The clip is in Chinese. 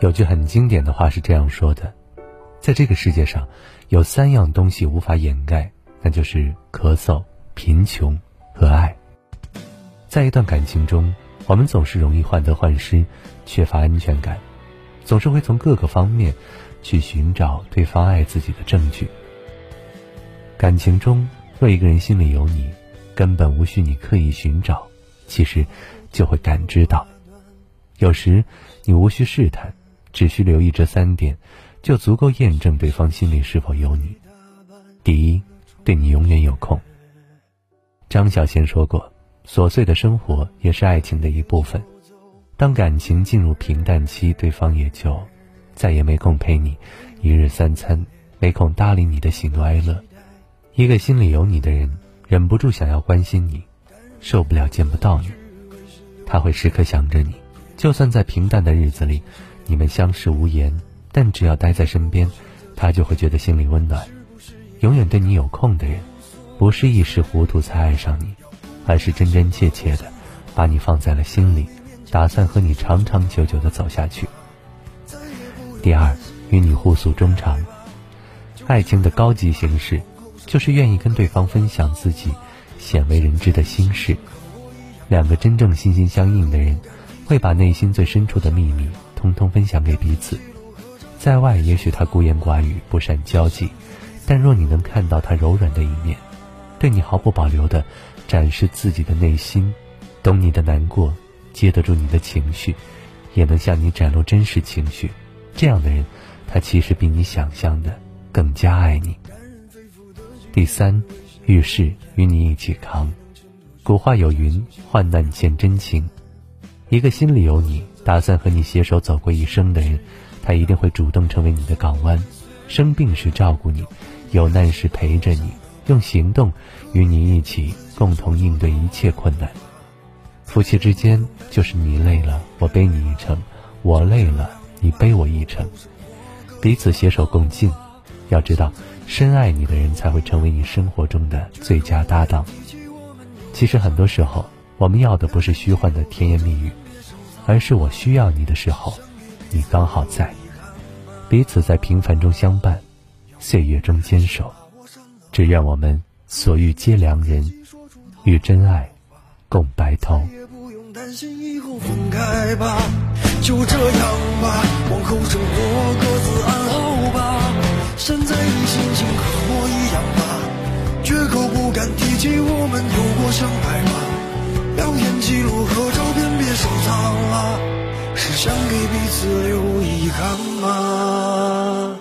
有句很经典的话是这样说的：在这个世界上，有三样东西无法掩盖，那就是咳嗽、贫穷和爱。在一段感情中，我们总是容易患得患失，缺乏安全感，总是会从各个方面去寻找对方爱自己的证据。感情中，若一个人心里有你，根本无需你刻意寻找，其实就会感知到。有时你无需试探。只需留意这三点，就足够验证对方心里是否有你。第一，对你永远有空。张小娴说过：“琐碎的生活也是爱情的一部分。当感情进入平淡期，对方也就再也没空陪你一日三餐，没空搭理你的喜怒哀乐。一个心里有你的人，忍不住想要关心你，受不了见不到你，他会时刻想着你。就算在平淡的日子里。”你们相视无言，但只要待在身边，他就会觉得心里温暖。永远对你有空的人，不是一时糊涂才爱上你，而是真真切切的把你放在了心里，打算和你长长久久的走下去。第二，与你互诉衷肠。爱情的高级形式，就是愿意跟对方分享自己鲜为人知的心事。两个真正心心相印的人，会把内心最深处的秘密。通通分享给彼此，在外也许他孤言寡语，不善交际，但若你能看到他柔软的一面，对你毫不保留的展示自己的内心，懂你的难过，接得住你的情绪，也能向你展露真实情绪，这样的人，他其实比你想象的更加爱你。第三，遇事与你一起扛。古话有云：患难见真情。一个心里有你。打算和你携手走过一生的人，他一定会主动成为你的港湾，生病时照顾你，有难时陪着你，用行动与你一起共同应对一切困难。夫妻之间就是你累了我背你一程，我累了你背我一程，彼此携手共进。要知道，深爱你的人才会成为你生活中的最佳搭档。其实很多时候，我们要的不是虚幻的甜言蜜语。而是我需要你的时候，你刚好在，彼此在平凡中相伴，岁月中坚守。只愿我们所遇皆良人，与真爱共白头。就这样吧，往后生活各自像白马，聊天记录和照片别收藏了，是想给彼此留遗憾吗？